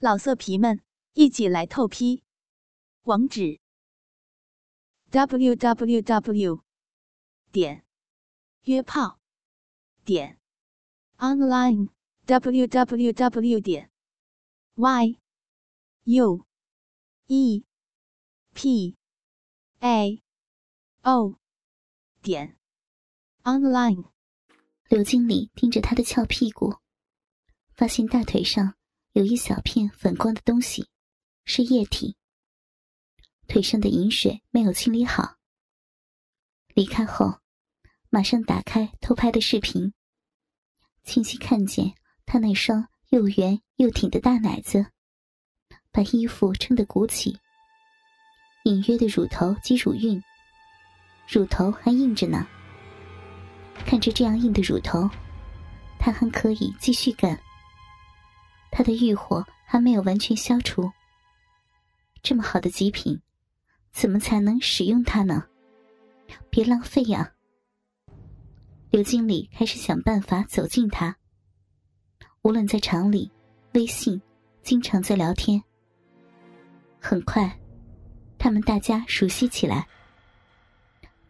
老色皮们，一起来透批！网址：w w w 点约炮点 online w w w 点 y u e p a o 点 online。刘经理盯着他的翘屁股，发现大腿上。有一小片粉光的东西，是液体。腿上的饮水没有清理好。离开后，马上打开偷拍的视频，清晰看见他那双又圆又挺的大奶子，把衣服撑得鼓起，隐约的乳头及乳晕，乳头还硬着呢。看着这样硬的乳头，他还可以继续干。他的欲火还没有完全消除。这么好的极品，怎么才能使用它呢？别浪费呀！刘经理开始想办法走近他。无论在厂里、微信，经常在聊天。很快，他们大家熟悉起来。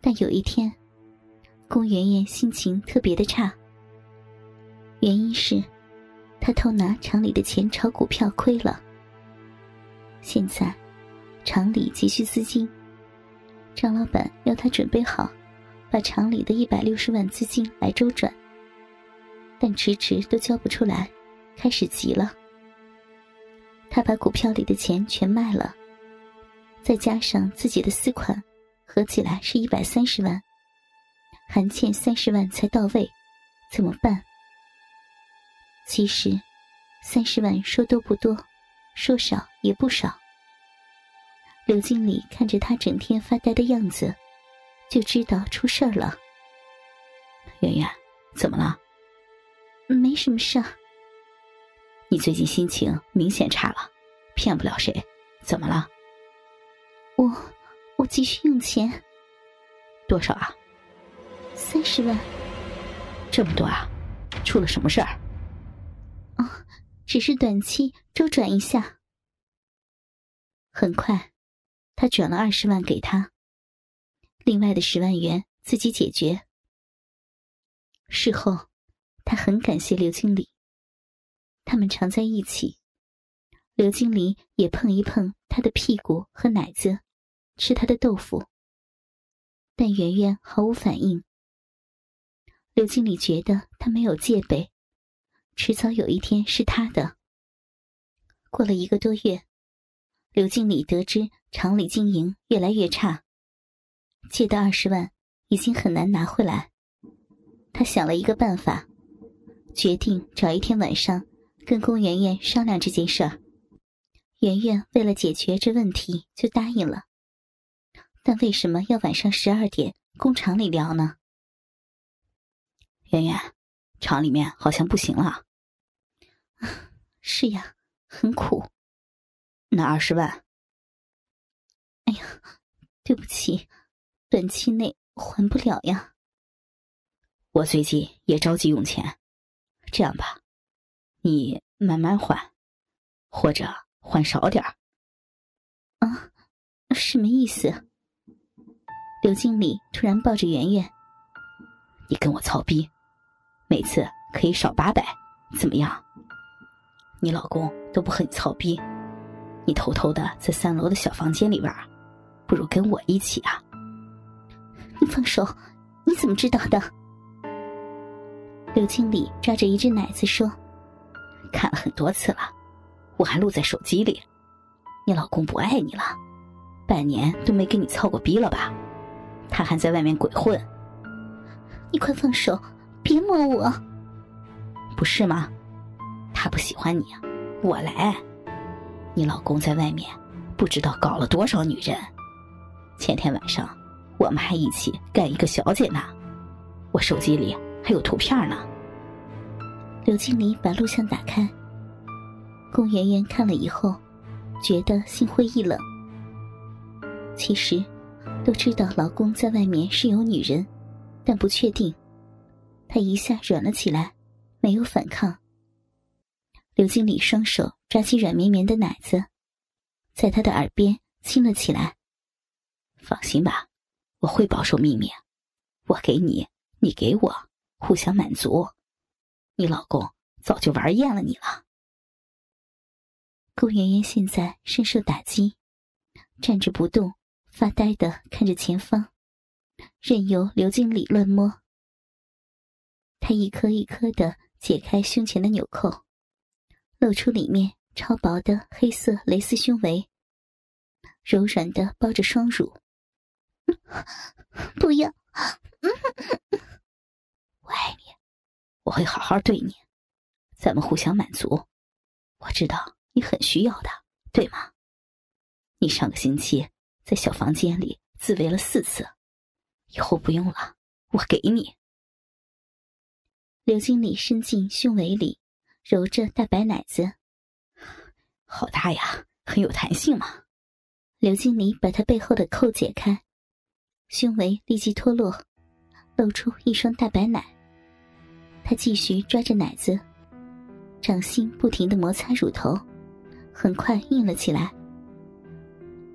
但有一天，宫媛媛心情特别的差。原因是。他偷拿厂里的钱炒股票亏了，现在厂里急需资金，张老板要他准备好，把厂里的一百六十万资金来周转，但迟迟都交不出来，开始急了。他把股票里的钱全卖了，再加上自己的私款，合起来是一百三十万，还欠三十万才到位，怎么办？其实，三十万说多不多，说少也不少。刘经理看着他整天发呆的样子，就知道出事儿了。圆圆，怎么了？没什么事儿。你最近心情明显差了，骗不了谁。怎么了？我我急需用钱。多少啊？三十万。这么多啊？出了什么事儿？只是短期周转一下。很快，他转了二十万给他，另外的十万元自己解决。事后，他很感谢刘经理。他们常在一起，刘经理也碰一碰他的屁股和奶子，吃他的豆腐。但圆圆毫无反应。刘经理觉得他没有戒备。迟早有一天是他的。过了一个多月，刘经理得知厂里经营越来越差，借的二十万已经很难拿回来。他想了一个办法，决定找一天晚上跟龚媛媛商量这件事儿。媛媛为了解决这问题，就答应了。但为什么要晚上十二点工厂里聊呢？媛媛，厂里面好像不行了。是呀，很苦。那二十万，哎呀，对不起，短期内还不了呀。我最近也着急用钱，这样吧，你慢慢还，或者还少点儿。啊，什么意思？刘经理突然抱着圆圆，你跟我操逼，每次可以少八百，怎么样？你老公都不和你操逼，你偷偷的在三楼的小房间里玩，不如跟我一起啊！你放手！你怎么知道的？刘经理抓着一只奶子说：“看了很多次了，我还录在手机里。你老公不爱你了，半年都没跟你操过逼了吧？他还在外面鬼混。你快放手，别摸我！不是吗？”他不喜欢你，我来。你老公在外面不知道搞了多少女人。前天晚上我们还一起干一个小姐呢，我手机里还有图片呢。刘经理把录像打开，龚媛媛看了以后，觉得心灰意冷。其实都知道老公在外面是有女人，但不确定。她一下软了起来，没有反抗。刘经理双手抓起软绵绵的奶子，在他的耳边亲了起来。放心吧，我会保守秘密。我给你，你给我，互相满足。你老公早就玩厌了你了。顾媛媛现在深受打击，站着不动，发呆的看着前方，任由刘经理乱摸。他一颗一颗的解开胸前的纽扣，露出里面超薄的黑色蕾丝胸围，柔软的包着双乳。不要！我爱你，我会好好对你，咱们互相满足。我知道你很需要的，对吗？你上个星期在小房间里自慰了四次，以后不用了，我给你。刘经理伸进胸围里，揉着大白奶子，好大呀，很有弹性嘛。刘经理把他背后的扣解开。胸围立即脱落，露出一双大白奶。他继续抓着奶子，掌心不停的摩擦乳头，很快硬了起来。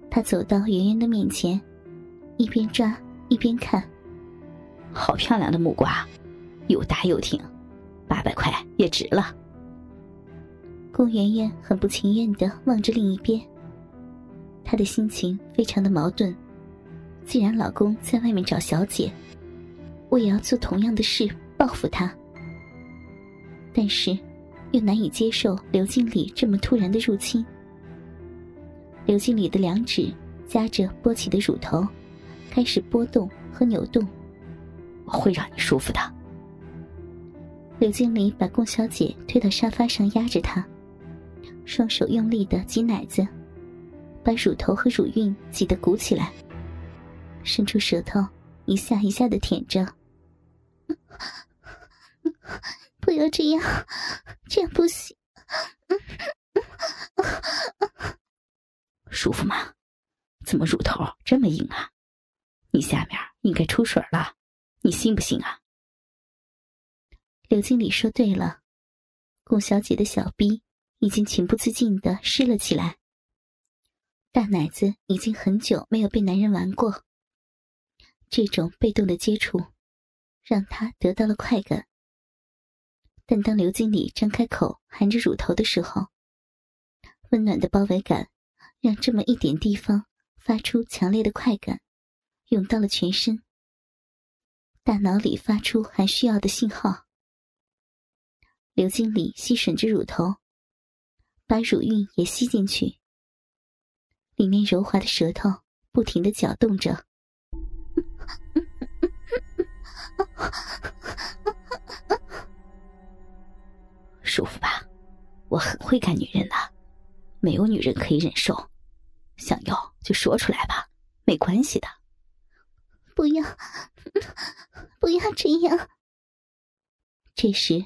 他走到圆圆的面前，一边抓一边看。好漂亮的木瓜，又大又挺，八百块也值了。顾圆圆很不情愿的望着另一边，她的心情非常的矛盾。既然老公在外面找小姐，我也要做同样的事报复他。但是，又难以接受刘经理这么突然的入侵。刘经理的两指夹着波起的乳头，开始波动和扭动。我会让你舒服的。刘经理把龚小姐推到沙发上压着她，双手用力的挤奶子，把乳头和乳晕挤得鼓起来。伸出舌头，一下一下的舔着。不要这样，这样不行。舒服吗？怎么乳头这么硬啊？你下面应该出水了，你信不信啊？刘经理说对了，龚小姐的小臂已经情不自禁的湿了起来。大奶子已经很久没有被男人玩过。这种被动的接触，让他得到了快感。但当刘经理张开口含着乳头的时候，温暖的包围感让这么一点地方发出强烈的快感，涌到了全身。大脑里发出还需要的信号。刘经理吸吮着乳头，把乳晕也吸进去，里面柔滑的舌头不停的搅动着。舒服吧？我很会干女人的，没有女人可以忍受。想要就说出来吧，没关系的。不要，不要这样。这时，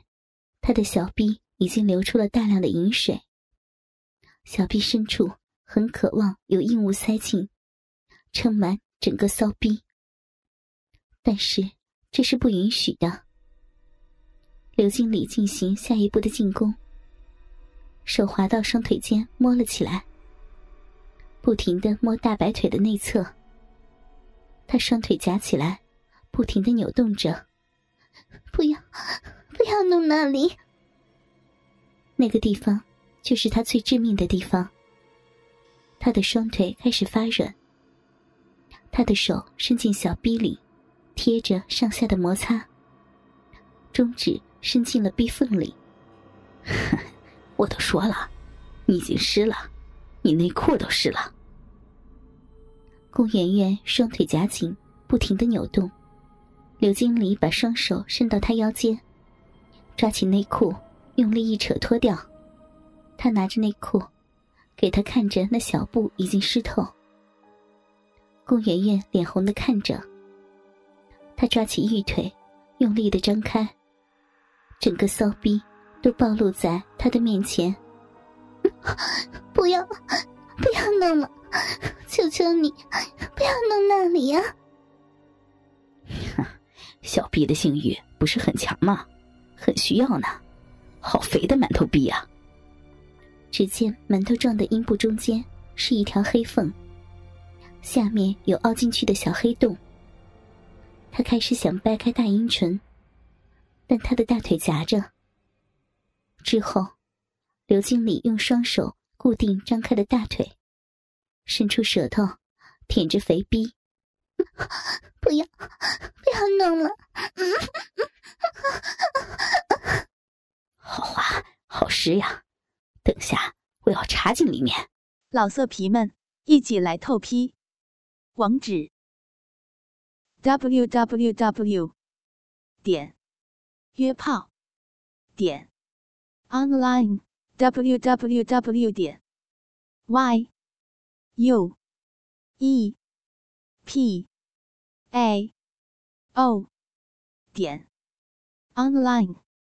他的小臂已经流出了大量的饮水，小臂深处很渴望有硬物塞进，撑满整个骚逼。但是这是不允许的。刘经理进行下一步的进攻，手滑到双腿间摸了起来，不停的摸大白腿的内侧。他双腿夹起来，不停的扭动着。不要，不要弄那里。那个地方就是他最致命的地方。他的双腿开始发软，他的手伸进小逼里。贴着上下的摩擦，中指伸进了壁缝里。我都说了，你已经湿了，你内裤都湿了。顾媛媛双腿夹紧，不停的扭动。刘经理把双手伸到她腰间，抓起内裤，用力一扯脱掉。他拿着内裤，给她看着那小布已经湿透。顾媛媛脸红的看着。他抓起玉腿，用力的张开，整个骚逼都暴露在他的面前。不要，不要弄了，求求你，不要弄那里呀！小逼的性欲不是很强吗？很需要呢，好肥的馒头逼啊！只见馒头状的阴部中间是一条黑缝，下面有凹进去的小黑洞。他开始想掰开大阴唇，但他的大腿夹着。之后，刘经理用双手固定张开的大腿，伸出舌头舔着肥逼。不要，不要弄了！好滑，好湿呀！等下我要插进里面。老色皮们，一起来透批！网址：w w w. 点约炮点 online w w w. 点 y u e p a o 点 online。